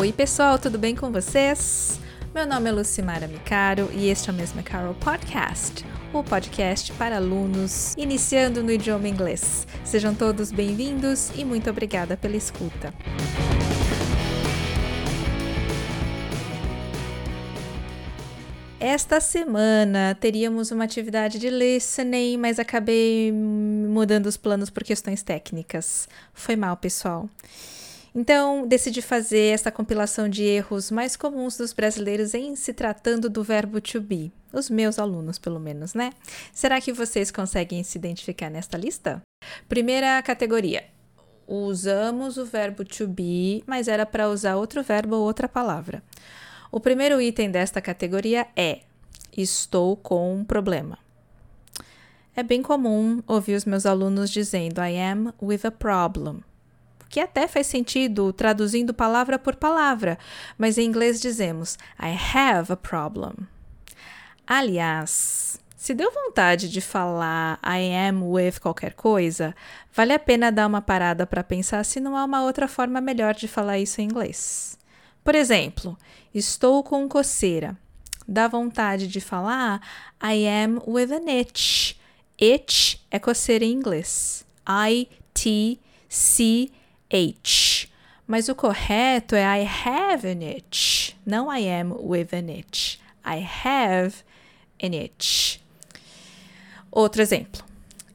Oi, pessoal, tudo bem com vocês? Meu nome é Lucimara Micaro e este é o Mesma Carol Podcast, o podcast para alunos iniciando no idioma inglês. Sejam todos bem-vindos e muito obrigada pela escuta. Esta semana teríamos uma atividade de listening, mas acabei mudando os planos por questões técnicas. Foi mal, pessoal. Então, decidi fazer esta compilação de erros mais comuns dos brasileiros em se tratando do verbo to be. Os meus alunos, pelo menos, né? Será que vocês conseguem se identificar nesta lista? Primeira categoria. Usamos o verbo to be, mas era para usar outro verbo ou outra palavra. O primeiro item desta categoria é: Estou com um problema. É bem comum ouvir os meus alunos dizendo I am with a problem, que até faz sentido traduzindo palavra por palavra, mas em inglês dizemos I have a problem. Aliás, se deu vontade de falar I am with qualquer coisa, vale a pena dar uma parada para pensar se não há uma outra forma melhor de falar isso em inglês. Por exemplo, estou com coceira. Dá vontade de falar I am with an itch. Itch é coceira em inglês. I-T-C-H. Mas o correto é I have an itch, não I am with an itch. I have an itch. Outro exemplo.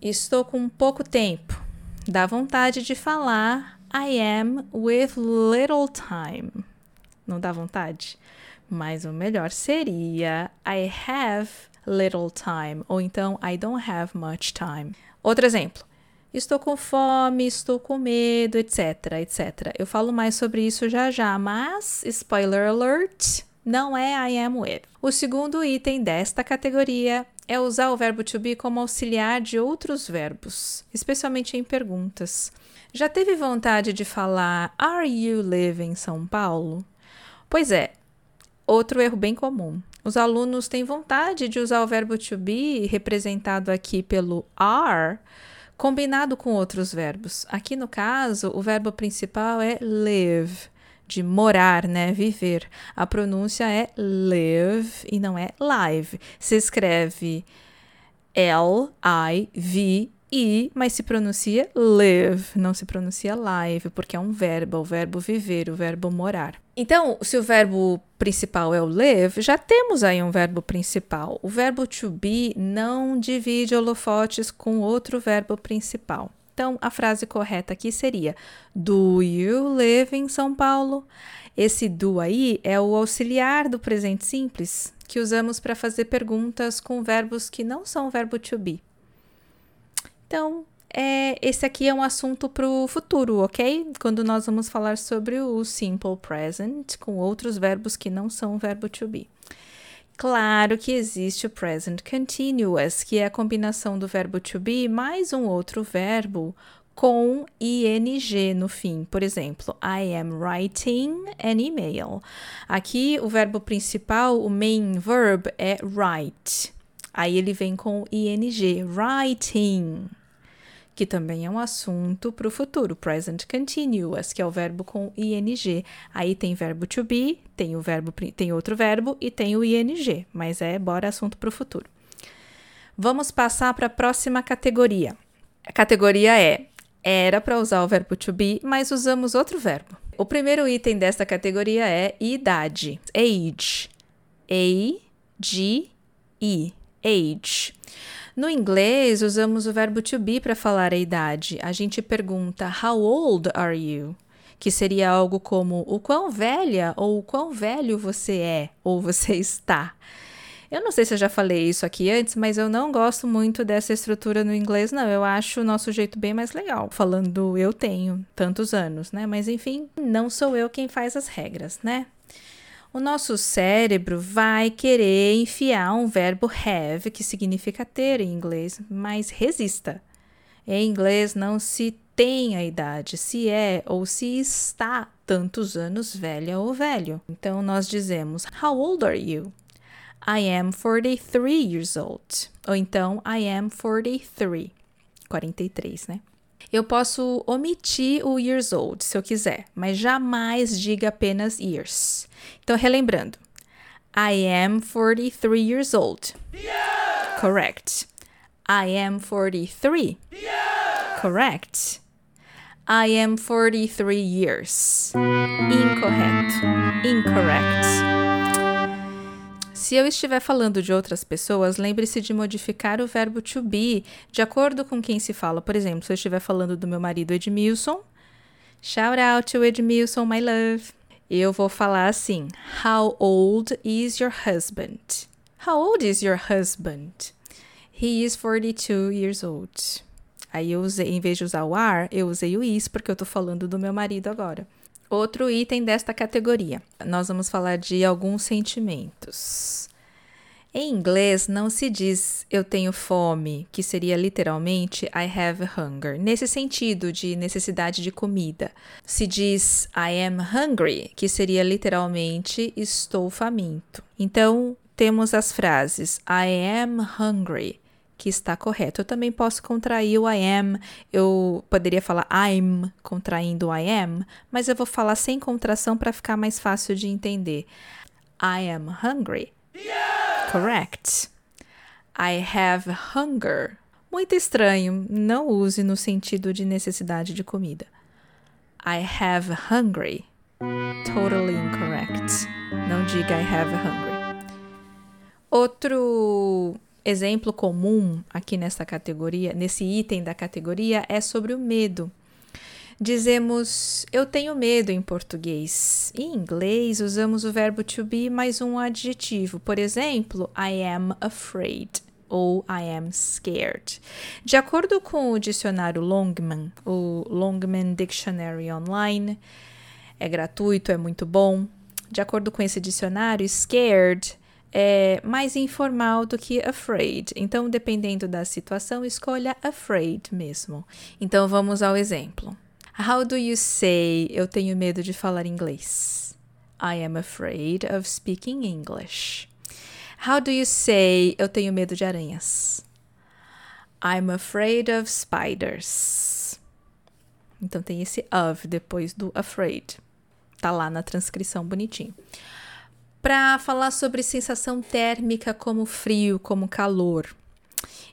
Estou com pouco tempo. Dá vontade de falar I am with little time. Não dá vontade? Mas o melhor seria I have little time, ou então I don't have much time. Outro exemplo. Estou com fome, estou com medo, etc, etc. Eu falo mais sobre isso já já, mas spoiler alert, não é I am with. O segundo item desta categoria é usar o verbo to be como auxiliar de outros verbos, especialmente em perguntas. Já teve vontade de falar Are you living em São Paulo? Pois é, outro erro bem comum. Os alunos têm vontade de usar o verbo to be, representado aqui pelo are, combinado com outros verbos. Aqui no caso, o verbo principal é live, de morar, né, viver. A pronúncia é live e não é live. Se escreve L I V e, mas se pronuncia live, não se pronuncia live, porque é um verbo, o verbo viver, o verbo morar. Então, se o verbo principal é o live, já temos aí um verbo principal. O verbo to be não divide holofotes com outro verbo principal. Então, a frase correta aqui seria: Do you live em São Paulo? Esse do aí é o auxiliar do presente simples que usamos para fazer perguntas com verbos que não são verbo to be. Então, é, esse aqui é um assunto para o futuro, ok? Quando nós vamos falar sobre o simple present com outros verbos que não são o verbo to be. Claro que existe o present continuous, que é a combinação do verbo to be mais um outro verbo com ing no fim. Por exemplo, I am writing an email. Aqui o verbo principal, o main verb é write. Aí ele vem com ing, writing que também é um assunto para o futuro, present continuous, que é o verbo com ing. Aí tem verbo to be, tem o verbo tem outro verbo e tem o ing, mas é bora assunto para o futuro. Vamos passar para a próxima categoria. A categoria é era para usar o verbo to be, mas usamos outro verbo. O primeiro item desta categoria é idade, age. A G E, age. No inglês, usamos o verbo to be para falar a idade. A gente pergunta How old are you? Que seria algo como o quão velha ou o quão velho você é ou você está. Eu não sei se eu já falei isso aqui antes, mas eu não gosto muito dessa estrutura no inglês, não. Eu acho o nosso jeito bem mais legal. Falando eu tenho tantos anos, né? Mas enfim, não sou eu quem faz as regras, né? O nosso cérebro vai querer enfiar um verbo have, que significa ter em inglês, mas resista. Em inglês não se tem a idade, se é ou se está tantos anos velha ou velho. Então nós dizemos: How old are you? I am 43 years old. Ou então I am 43. 43, né? Eu posso omitir o years old se eu quiser, mas jamais diga apenas years. Então, relembrando. I am 43 years old. Yeah! Correct. I am 43. Yeah! Correct. I am 43 years. Incorreto. Incorrect. Se eu estiver falando de outras pessoas, lembre-se de modificar o verbo to be de acordo com quem se fala. Por exemplo, se eu estiver falando do meu marido Edmilson, shout out to Edmilson, my love. Eu vou falar assim: How old is your husband? How old is your husband? He is 42 years old. Aí eu usei, em vez de usar o are, eu usei o is porque eu tô falando do meu marido agora. Outro item desta categoria. Nós vamos falar de alguns sentimentos. Em inglês não se diz eu tenho fome, que seria literalmente I have hunger, nesse sentido de necessidade de comida. Se diz I am hungry, que seria literalmente estou faminto. Então, temos as frases I am hungry, que está correto. Eu também posso contrair o I am, eu poderia falar I'm contraindo o I am, mas eu vou falar sem contração para ficar mais fácil de entender. I am hungry. Correct. I have hunger. Muito estranho, não use no sentido de necessidade de comida. I have hungry. Totally incorrect. Não diga I have hungry. Outro exemplo comum aqui nessa categoria, nesse item da categoria, é sobre o medo. Dizemos eu tenho medo em português. Em inglês, usamos o verbo to be mais um adjetivo. Por exemplo, I am afraid ou I am scared. De acordo com o dicionário Longman, o Longman Dictionary Online, é gratuito, é muito bom. De acordo com esse dicionário, scared é mais informal do que afraid. Então, dependendo da situação, escolha afraid mesmo. Então, vamos ao exemplo. How do you say eu tenho medo de falar inglês? I am afraid of speaking English. How do you say eu tenho medo de aranhas? I'm afraid of spiders. Então tem esse of depois do afraid. Tá lá na transcrição bonitinho para falar sobre sensação térmica como frio, como calor.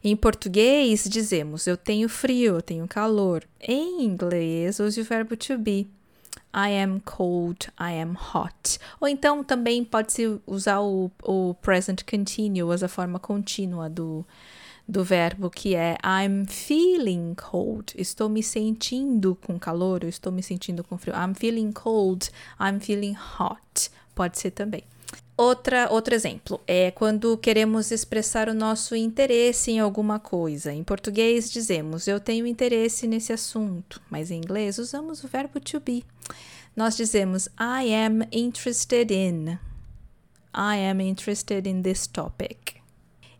Em português, dizemos eu tenho frio, eu tenho calor. Em inglês, use o verbo to be. I am cold, I am hot. Ou então também pode-se usar o, o present continuous, a forma contínua do, do verbo, que é I'm feeling cold. Estou me sentindo com calor, eu estou me sentindo com frio. I'm feeling cold, I'm feeling hot. Pode ser também. Outra, outro exemplo é quando queremos expressar o nosso interesse em alguma coisa. Em português dizemos eu tenho interesse nesse assunto, mas em inglês usamos o verbo to be. Nós dizemos I am interested in. I am interested in this topic.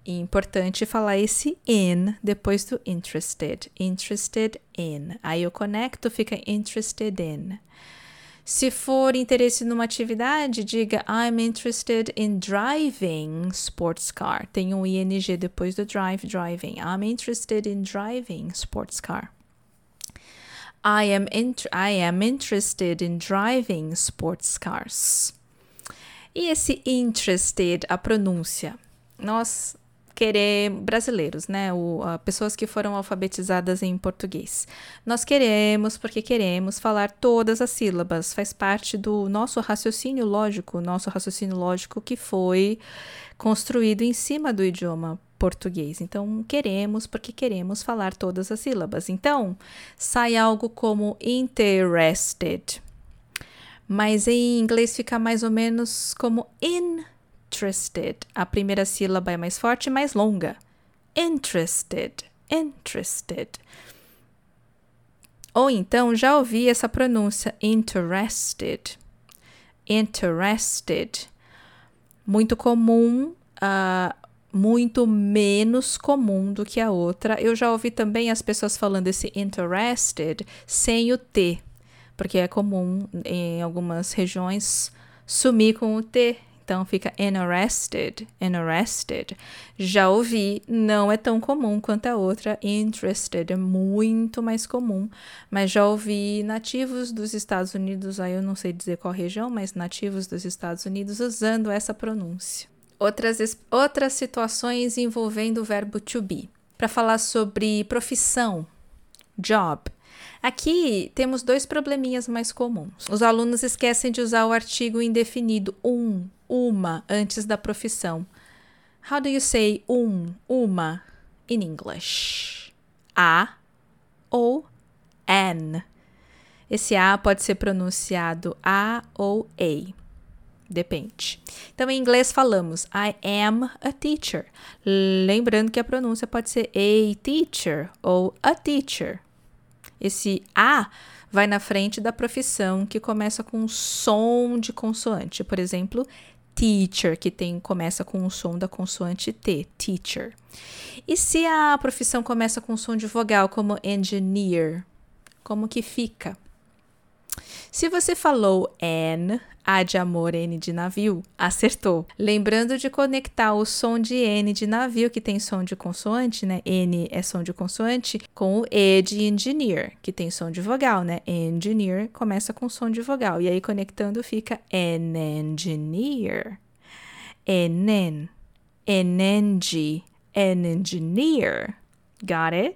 É importante falar esse in depois do interested. Interested in. Aí eu conecto, fica interested in. Se for interesse numa atividade, diga I'm interested in driving sports car. Tem um ing depois do drive, driving. I'm interested in driving sports car. I am, I am interested in driving sports cars. E esse interested, a pronúncia? Nós queremos, brasileiros, né? O, uh, pessoas que foram alfabetizadas em português. Nós queremos, porque queremos falar todas as sílabas, faz parte do nosso raciocínio lógico, nosso raciocínio lógico que foi construído em cima do idioma português. Então, queremos porque queremos falar todas as sílabas. Então, sai algo como interested. Mas em inglês fica mais ou menos como in interested. A primeira sílaba é mais forte e mais longa. Interested, interested. Ou então já ouvi essa pronúncia interested. Interested. Muito comum, uh, muito menos comum do que a outra. Eu já ouvi também as pessoas falando esse interested sem o T, porque é comum em algumas regiões sumir com o T Então fica interested, interested. Já ouvi, não é tão comum quanto a outra, interested, é muito mais comum. Mas já ouvi nativos dos Estados Unidos, aí eu não sei dizer qual região, mas nativos dos Estados Unidos usando essa pronúncia. Outras, outras situações envolvendo o verbo to be. Para falar sobre profissão, job. Aqui temos dois probleminhas mais comuns. Os alunos esquecem de usar o artigo indefinido um, uma, antes da profissão. How do you say um, uma in English? A ou an. Esse A pode ser pronunciado A ou A. Depende. Então, em inglês falamos I am a teacher. Lembrando que a pronúncia pode ser a teacher ou a teacher. Esse A vai na frente da profissão que começa com um som de consoante. Por exemplo, teacher, que tem começa com o som da consoante T, teacher. E se a profissão começa com som de vogal, como engineer, como que fica? Se você falou N, A de amor, N de navio, acertou. Lembrando de conectar o som de N de navio, que tem som de consoante, né? N é som de consoante, com o E de engineer, que tem som de vogal, né? Engineer começa com som de vogal. E aí conectando fica an engineer. Enen. Enengi. An engineer. Got it?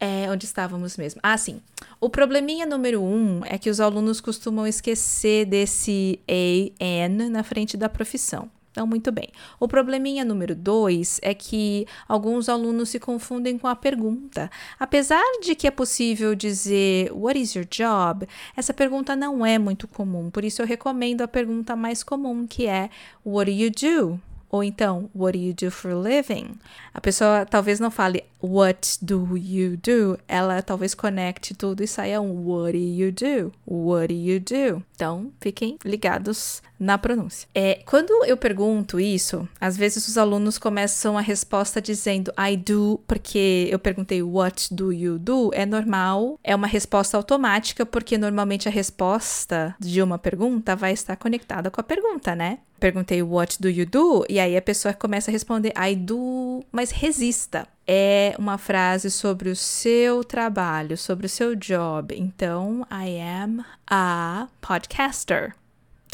É, onde estávamos mesmo? Ah, sim. O probleminha número um é que os alunos costumam esquecer desse A, N na frente da profissão. Então, muito bem. O probleminha número dois é que alguns alunos se confundem com a pergunta. Apesar de que é possível dizer What is your job? Essa pergunta não é muito comum, por isso eu recomendo a pergunta mais comum, que é What do you do? Ou então, what do you do for a living? A pessoa talvez não fale what do you do, ela talvez conecte tudo e saia um what do you do? What do you do? Então, fiquem ligados na pronúncia. É, quando eu pergunto isso, às vezes os alunos começam a resposta dizendo I do, porque eu perguntei what do you do, é normal, é uma resposta automática, porque normalmente a resposta de uma pergunta vai estar conectada com a pergunta, né? Perguntei what do you do, e aí a pessoa começa a responder I do, mas resista é uma frase sobre o seu trabalho, sobre o seu job. Então, I am a podcaster.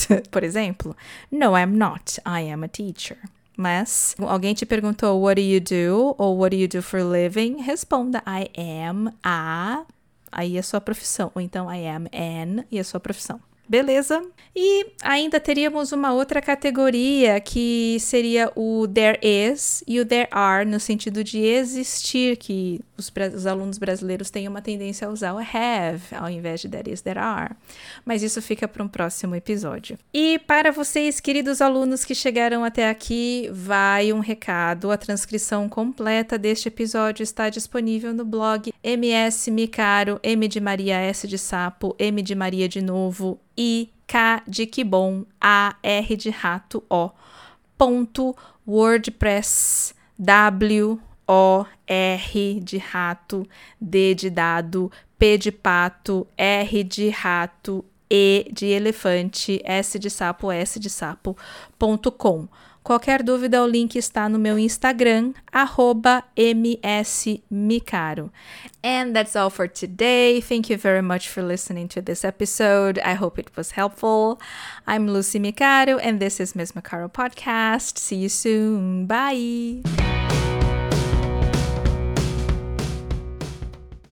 Por exemplo, no, I'm not. I am a teacher. Mas alguém te perguntou what do you do ou what do you do for living? Responda I am a aí a sua profissão, ou então I am an e a sua profissão. Beleza? E ainda teríamos uma outra categoria que seria o there is e o there are, no sentido de existir, que os, os, alunos brasileiros têm uma tendência a usar o have ao invés de there is, there are. Mas isso fica para um próximo episódio. E para vocês, queridos alunos que chegaram até aqui, vai um recado. A transcrição completa deste episódio está disponível no blog MS Micaro, M de Maria S de Sapo, M de Maria de novo I, K de que bom, A, R de rato, O, ponto, WordPress, W, O, R de rato, D de dado, P de pato, R de rato, E de elefante, S de sapo, S de sapo, ponto com. Qualquer dúvida, o link está no meu Instagram, msmicaro. And that's all for today. Thank you very much for listening to this episode. I hope it was helpful. I'm Lucy Micaro, and this is Miss Micaro Podcast. See you soon. Bye.